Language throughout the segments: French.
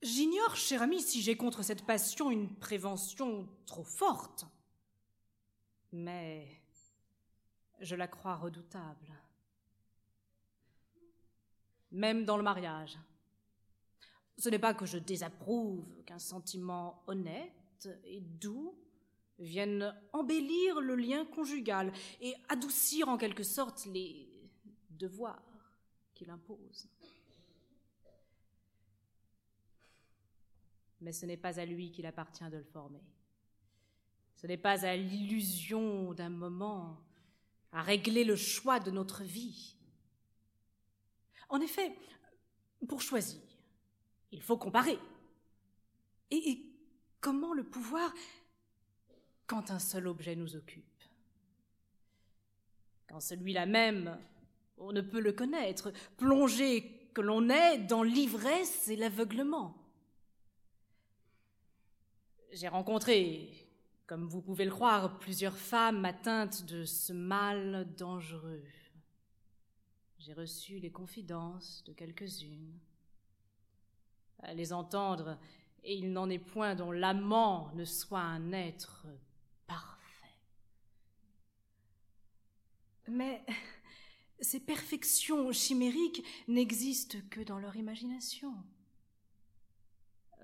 J'ignore, cher ami, si j'ai contre cette passion une prévention trop forte. Mais je la crois redoutable. Même dans le mariage. Ce n'est pas que je désapprouve qu'un sentiment honnête et doux vienne embellir le lien conjugal et adoucir en quelque sorte les devoirs qu'il impose. Mais ce n'est pas à lui qu'il appartient de le former. Ce n'est pas à l'illusion d'un moment à régler le choix de notre vie. En effet, pour choisir, il faut comparer. Et, comment le pouvoir quand un seul objet nous occupe? Quand celui-là même, on ne peut le connaître, plongé que l'on est dans l'ivresse et l'aveuglement. J'ai rencontré, comme vous pouvez le croire, plusieurs femmes atteintes de ce mal dangereux. J'ai reçu les confidences de quelques-unes. À les entendre, et il n'en est point dont l'amant ne soit un être parfait. Mais ces perfections chimériques n'existent que dans leur imagination.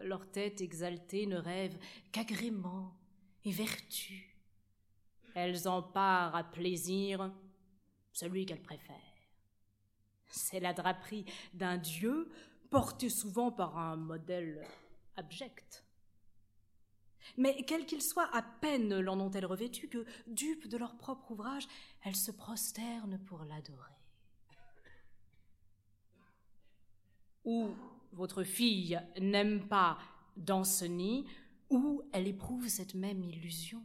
Leur tête exaltée ne rêve qu'agrément et vertu. Elles en parent à plaisir celui qu'elles préfèrent. C'est la draperie d'un dieu porté souvent par un modèle abject. Mais quel qu'il soit, à peine l'en ont-elles revêtu que, dupes de leur propre ouvrage, elles se prosternent pour l'adorer. Ou votre fille n'aime pas Danceny, ou elle éprouve cette même illusion.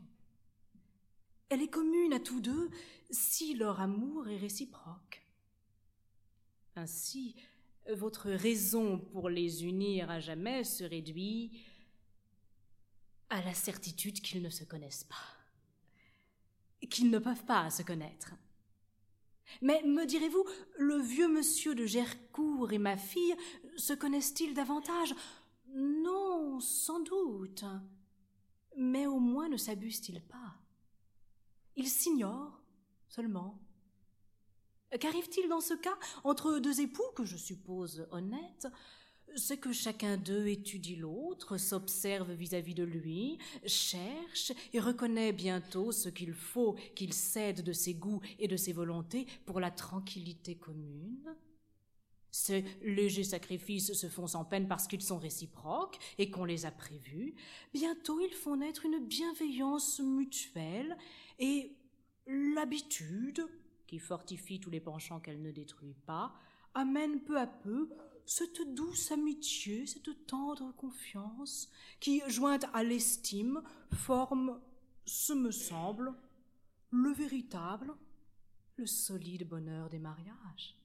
Elle est commune à tous deux si leur amour est réciproque. Ainsi, votre raison pour les unir à jamais se réduit à la certitude qu'ils ne se connaissent pas, qu'ils ne peuvent pas se connaître. Mais me direz-vous, le vieux monsieur de Gercourt et ma fille se connaissent-ils davantage? Non, sans doute. Mais au moins ne s'abusent-ils pas? Ils s'ignorent seulement. Qu'arrive-t-il dans ce cas? Entre deux époux que je suppose honnêtes c'est que chacun d'eux étudie l'autre, s'observe vis-à-vis de lui, cherche et reconnaît bientôt ce qu'il faut qu'il cède de ses goûts et de ses volontés pour la tranquillité commune. Ces légers sacrifices se font sans peine parce qu'ils sont réciproques et qu'on les a prévus. Bientôt ils font naître une bienveillance mutuelle et l'habitude, qui fortifie tous les penchants qu'elle ne détruit pas, amène peu à peu cette douce amitié, cette tendre confiance, qui, jointe à l'estime, forme, ce me semble, le véritable, le solide bonheur des mariages.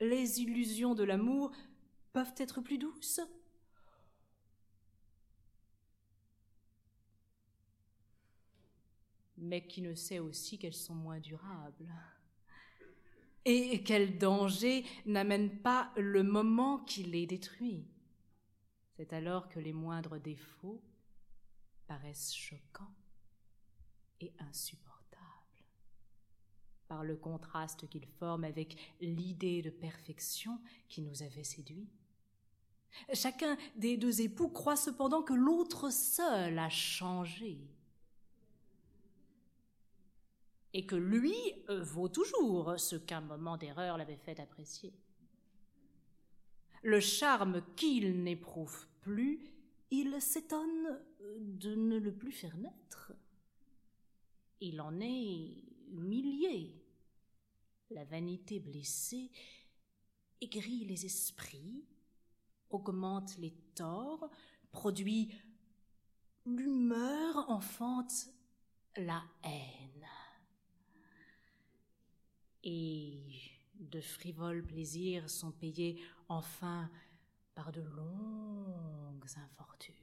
Les illusions de l'amour peuvent être plus douces mais qui ne sait aussi qu'elles sont moins durables et quel danger n'amène pas le moment qui les détruit. C'est alors que les moindres défauts paraissent choquants et insupportables par le contraste qu'ils forment avec l'idée de perfection qui nous avait séduits. Chacun des deux époux croit cependant que l'autre seul a changé et que lui euh, vaut toujours ce qu'un moment d'erreur l'avait fait apprécier. Le charme qu'il n'éprouve plus, il s'étonne de ne le plus faire naître. Il en est humilié. La vanité blessée aigrit les esprits, augmente les torts, produit l'humeur, enfante la haine et de frivoles plaisirs sont payés enfin par de longues infortunes.